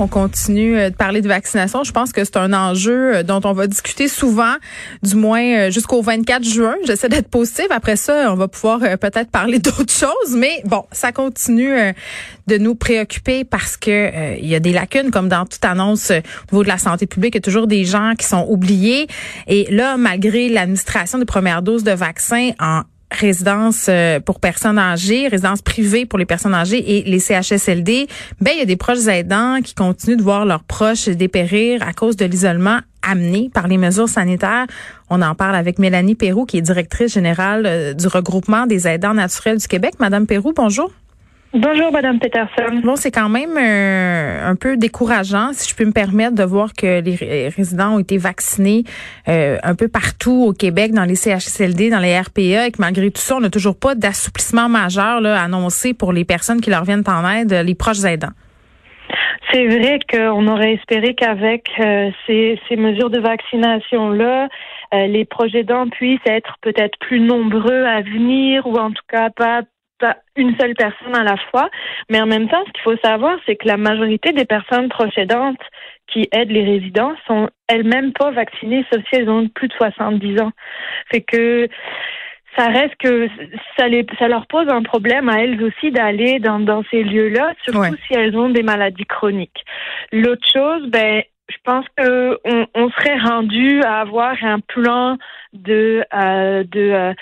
On continue euh, de parler de vaccination. Je pense que c'est un enjeu euh, dont on va discuter souvent, du moins euh, jusqu'au 24 juin. J'essaie d'être positive. Après ça, on va pouvoir peut-être parler d'autres choses. Mais bon, ça continue de nous préoccuper parce que il y a des lacunes, comme dans toute annonce au niveau de la santé publique. Il y a toujours des gens qui sont oubliés. Et là, malgré l'administration des premières doses de vaccins en résidence euh, pour personnes âgées, résidence privée pour les personnes âgées et les CHSLD, ben il y a des proches aidants qui continuent de voir leurs proches dépérir à cause de l'isolement amené par les mesures sanitaires. On en parle avec Mélanie Perroux, qui est directrice générale euh, du regroupement des aidants naturels du Québec. Madame Perroux, bonjour. Bonjour, Madame Peterson. Bon, c'est quand même euh, un peu décourageant, si je peux me permettre, de voir que les résidents ont été vaccinés euh, un peu partout au Québec, dans les CHSLD, dans les RPA, et que malgré tout ça, on n'a toujours pas d'assouplissement majeur là, annoncé pour les personnes qui leur viennent en aide, les proches aidants. C'est vrai qu'on aurait espéré qu'avec euh, ces, ces, mesures de vaccination-là, les proches aidants puissent être peut-être plus nombreux à venir ou en tout cas pas une seule personne à la fois. Mais en même temps, ce qu'il faut savoir, c'est que la majorité des personnes procédantes qui aident les résidents sont elles-mêmes pas vaccinées, sauf si elles ont plus de 70 ans. Fait que ça reste que ça, les, ça leur pose un problème à elles aussi d'aller dans, dans ces lieux-là, surtout si elles ont des maladies chroniques. L'autre chose, ben, je pense que on, on serait rendu à avoir un plan de, euh, de euh,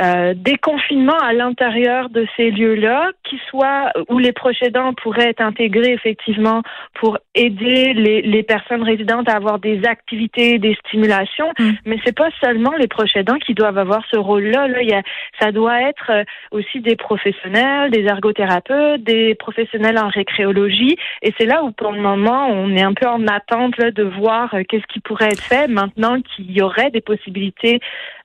euh, déconfinement à l'intérieur de ces lieux-là, qui soit où les proches aidants pourraient être intégrés effectivement pour aider les, les personnes résidentes à avoir des activités, des stimulations. Mm. Mais c'est pas seulement les proches aidants qui doivent avoir ce rôle-là. Là, il y a, ça doit être aussi des professionnels, des ergothérapeutes, des professionnels en récréologie. Et c'est là où pour le moment on est un peu en attente de voir euh, qu'est-ce qui pourrait être fait maintenant qu'il y aurait des possibilités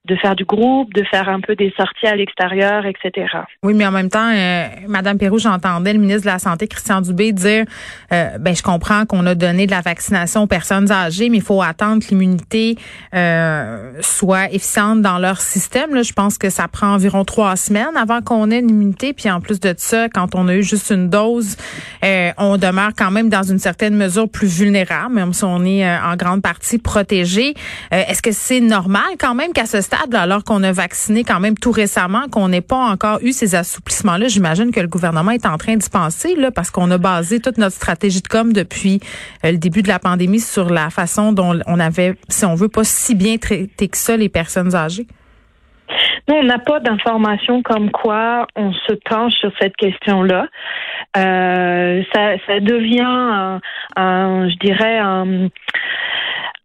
de faire du groupe, de faire un peu des sorties à l'extérieur, etc. Oui, mais en même temps, euh, Madame Perrault, j'entendais le ministre de la Santé, Christian Dubé, dire, euh, ben je comprends qu'on a donné de la vaccination aux personnes âgées, mais il faut attendre que l'immunité euh, soit efficiente dans leur système. Là, je pense que ça prend environ trois semaines avant qu'on ait une immunité. Puis en plus de ça, quand on a eu juste une dose, euh, on demeure quand même dans une certaine mesure plus vulnérable, même si on est en grande partie protégé. Est-ce que c'est normal quand même qu'à ce alors qu'on a vacciné quand même tout récemment, qu'on n'ait pas encore eu ces assouplissements-là, j'imagine que le gouvernement est en train d'y penser, là, parce qu'on a basé toute notre stratégie de com depuis euh, le début de la pandémie sur la façon dont on avait, si on veut, pas si bien traité que ça les personnes âgées. Nous, on n'a pas d'informations comme quoi on se penche sur cette question-là. Euh, ça, ça devient, un, je dirais, un,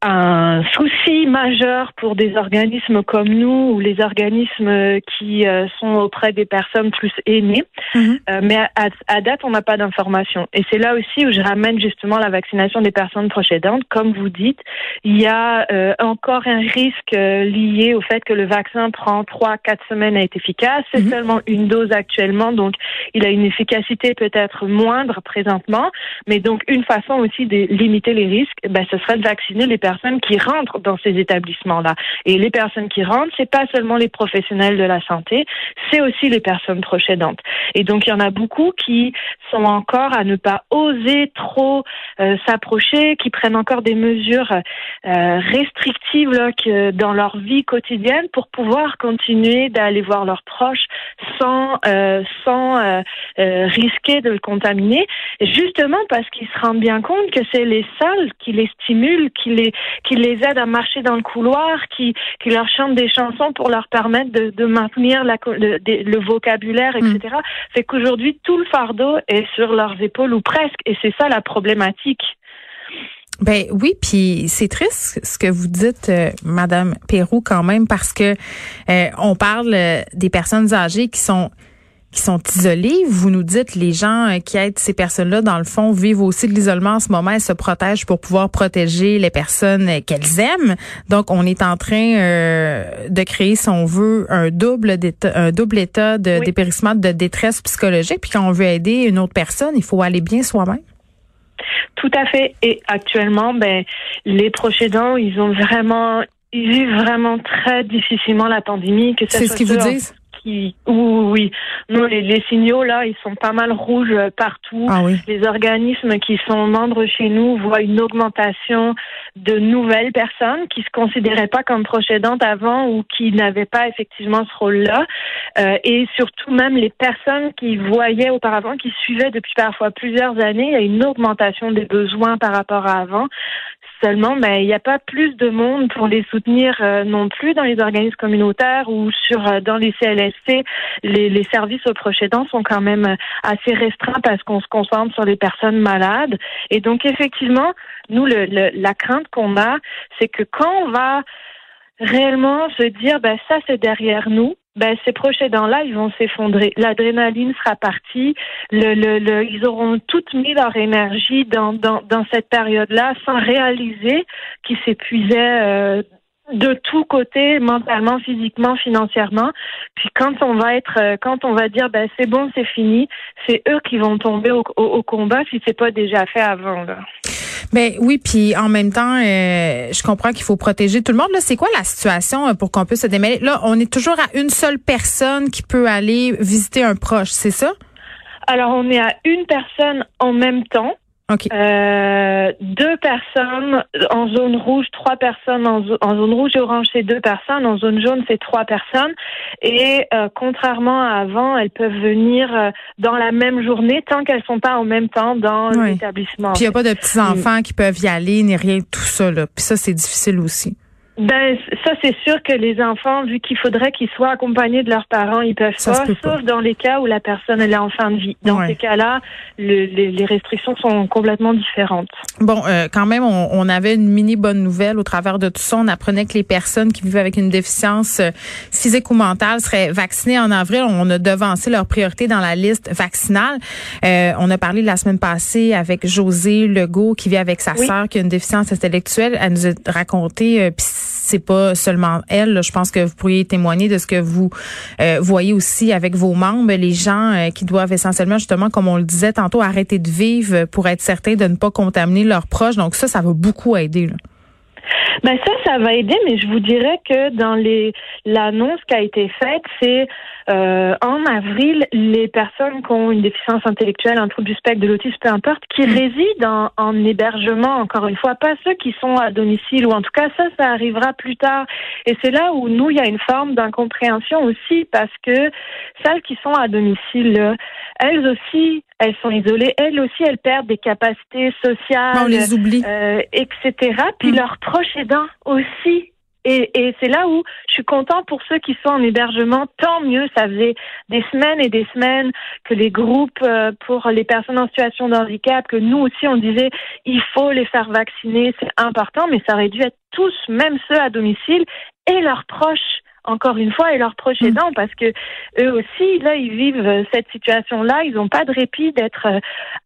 un souci majeur pour des organismes comme nous ou les organismes qui euh, sont auprès des personnes plus aînées. Mhm. Euh, mais à, date, on n'a pas d'informations. Et c'est là aussi où je ramène justement la vaccination des personnes proches Comme vous dites, il y a euh, encore un risque lié au fait que le vaccin prend trois, quatre semaines à être efficace. C'est mhm. seulement une dose actuellement, donc il a une efficacité peut-être moindre présentement. Mais donc une façon aussi de limiter les risques, ben, ce serait de vacciner les personnes qui rentrent dans ces établissements-là. Et les personnes qui rentrent, c'est pas seulement les professionnels de la santé, c'est aussi les personnes procédantes. Et donc il y en a beaucoup qui sont encore à ne pas oser trop euh, s'approcher, qui prennent encore des mesures euh, restrictives dans leur vie quotidienne pour pouvoir continuer d'aller voir leurs proches sans euh, sans risquer de le contaminer. Justement parce qu'ils se rendent bien compte que c'est les salles qui les stimulent, qui les qui les aident à marcher dans le couloir, qui, qui leur chantent des chansons pour leur permettre de, de maintenir la, le, le, vocabulaire, etc. Mm. C'est qu'aujourd'hui, tout le fardeau est sur leurs épaules ou presque, et c'est ça la problématique. Ben oui, puis c'est triste ce que vous dites, euh, Madame Perrou, quand même, parce que euh, on parle euh, des personnes âgées qui sont qui sont isolées. Vous nous dites les gens euh, qui aident ces personnes-là, dans le fond, vivent aussi de l'isolement en ce moment et se protègent pour pouvoir protéger les personnes qu'elles aiment. Donc, on est en train de créer, si on veut, un double un double état de dépérissement, de détresse psychologique. Puis quand on veut aider une autre personne, il faut aller bien soi-même. Tout à fait. Et actuellement, ben, les proches aidants, ils ont vraiment, ils vivent vraiment très difficilement la pandémie. C'est ce qu'ils vous disent? Oui, oui. Non, les, signaux là, ils sont pas mal rouges euh, partout. Ah les organismes qui sont membres chez nous voient une augmentation de nouvelles personnes qui se considéraient pas comme proches avant ou qui n'avaient pas effectivement ce rôle-là. Euh, et surtout même les personnes qui voyaient auparavant, qui suivaient depuis parfois plusieurs années, il y a une augmentation des besoins par rapport à avant. Seulement, ben, il n'y a pas plus de monde pour les soutenir euh, non plus dans les organismes communautaires ou sur euh, dans les CLSC. Les, les services aux proches aidants sont quand même euh, assez restreints parce qu'on se concentre sur les personnes malades. Et donc, effectivement, nous, le, la crainte qu'on a, c'est que quand on va réellement se dire, ben, ça, c'est derrière nous, ben, ces proches aidants-là, ils vont s'effondrer. L'adrénaline sera partie. Le, le, le, ils auront toutes mis leur énergie dans, dans, dans cette période-là sans réaliser qu'ils s'épuisaient euh, de tous côtés, mentalement, physiquement, financièrement. Puis quand on va être, euh, quand on va dire, ben c'est bon, c'est fini, c'est eux qui vont tomber au, au, combat si c'est pas déjà fait avant. Là. Ben oui, puis en même temps, euh, je comprends qu'il faut protéger tout le monde. Là, c'est quoi la situation euh, pour qu'on puisse se démêler? Là, on est toujours à une seule personne qui peut aller visiter un proche, c'est ça? Alors, on est à une personne en même temps. Euh, deux personnes en zone rouge, trois personnes en, zone rouge et orange, c'est deux personnes. En zone jaune, c'est trois personnes. Et euh, contrairement à avant, elles peuvent venir euh, dans la même journée tant qu'elles sont pas en même temps dans l'établissement. Puis il n'y a pas de petits enfants qui peuvent y aller ni rien tout ça. Là. Puis ça, c'est difficile aussi. Ben ça c'est sûr que les enfants, vu qu'il faudrait qu'ils soient accompagnés de leurs parents, ils peuvent pas, sauf dans les cas où la personne elle est en fin de vie. Dans ces cas-là, le, les, les, restrictions sont complètement différentes. Bon, euh, quand même, on, on, avait une mini bonne nouvelle au travers de tout ça. On apprenait que les personnes qui vivent avec une déficience euh, physique ou mentale seraient vaccinées en avril. On a devancé leur priorité dans la liste vaccinale. Euh, on a parlé la semaine passée avec José Legault qui vit avec sa sœur qui a une déficience intellectuelle. Elle nous a raconté euh, c'est pas seulement elle. Je pense que vous pourriez témoigner de ce que vous euh, voyez aussi avec vos membres, les gens euh, qui doivent essentiellement, justement, comme on le disait tantôt, arrêter de vivre pour être certains de ne pas contaminer leurs proches. Donc ça, ça va beaucoup aider. Là. Ben ça, ça va aider, mais je vous dirais que dans les l'annonce qui a été faite, c'est euh, en avril, les personnes qui ont une déficience intellectuelle, un trouble du spectre, de l'autisme, peu importe, qui mm. résident en, hébergement, encore une fois, pas ceux qui sont à domicile, ou en tout cas ça, ça arrivera plus tard. Et c'est là où nous, il y a une forme d'incompréhension aussi, parce que celles qui sont à domicile, elles aussi, elles sont isolées, elles aussi, elles perdent des capacités sociales, on les oublie, euh, etc. Puis mm. leurs proches aidants aussi et, c'est là où je suis content pour ceux qui sont en hébergement. Tant mieux, ça faisait des semaines et des semaines que les groupes euh, pour les personnes en situation de handicap, que nous aussi on disait il faut les faire vacciner, c'est important, mais ça aurait dû être tous, même ceux à domicile et leurs proches encore une fois, et leurs proches mm. aidants, parce que eux aussi, là, ils vivent euh, cette situation-là. Ils n'ont pas de répit d'être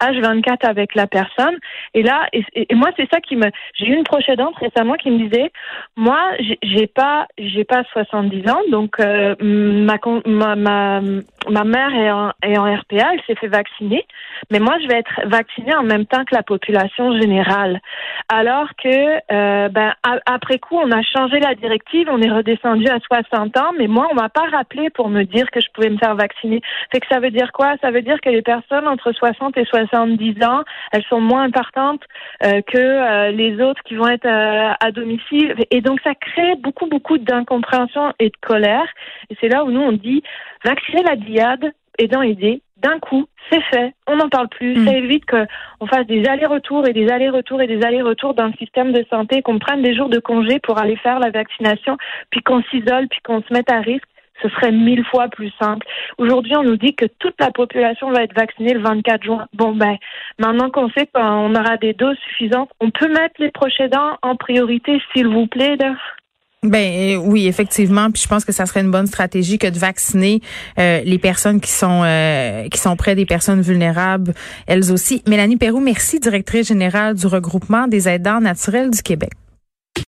H24 euh, avec la personne. Et là, et, moi, c'est ça qui me. J'ai eu une proche aidante récemment qui me disait, moi, j'ai pas, j'ai pas 70 ans, donc euh, ma, ma, ma ma mère est en, RPA, elle s'est fait vacciner, mais moi je vais être vaccinée en même temps que la population générale. Alors que euh, ben après coup on a changé la directive, on est redescendu à 60 ans, mais moi on m'a pas rappelé pour me dire que je pouvais me faire vacciner. Fait que ça veut dire quoi? Ça veut dire que les personnes entre 60 et 70 ans, elles sont moins importantes euh, que euh, les autres qui vont être à domicile, et donc ça crée beaucoup beaucoup d'incompréhension et de colère. Et c'est là où nous on dit vacciner la diade, aidant aider, d'un coup, c'est fait, on n'en parle plus, mm. ça évite qu'on fasse des allers-retours et des allers-retours et des allers-retours dans le système de santé, qu'on prenne des jours de congé pour aller faire la vaccination, puis qu'on s'isole, puis qu'on se mette à risque. Ce serait mille fois plus simple. Aujourd'hui, on nous dit que toute la population va être vaccinée le 24 juin. Bon, ben, maintenant qu'on sait qu'on aura des doses suffisantes, on peut mettre les proches aidants en priorité, s'il vous plaît. Là. Ben oui, effectivement. Puis je pense que ça serait une bonne stratégie que de vacciner euh, les personnes qui sont euh, qui sont près des personnes vulnérables, elles aussi. Mélanie Perrou, merci, directrice générale du regroupement des aidants naturels du Québec.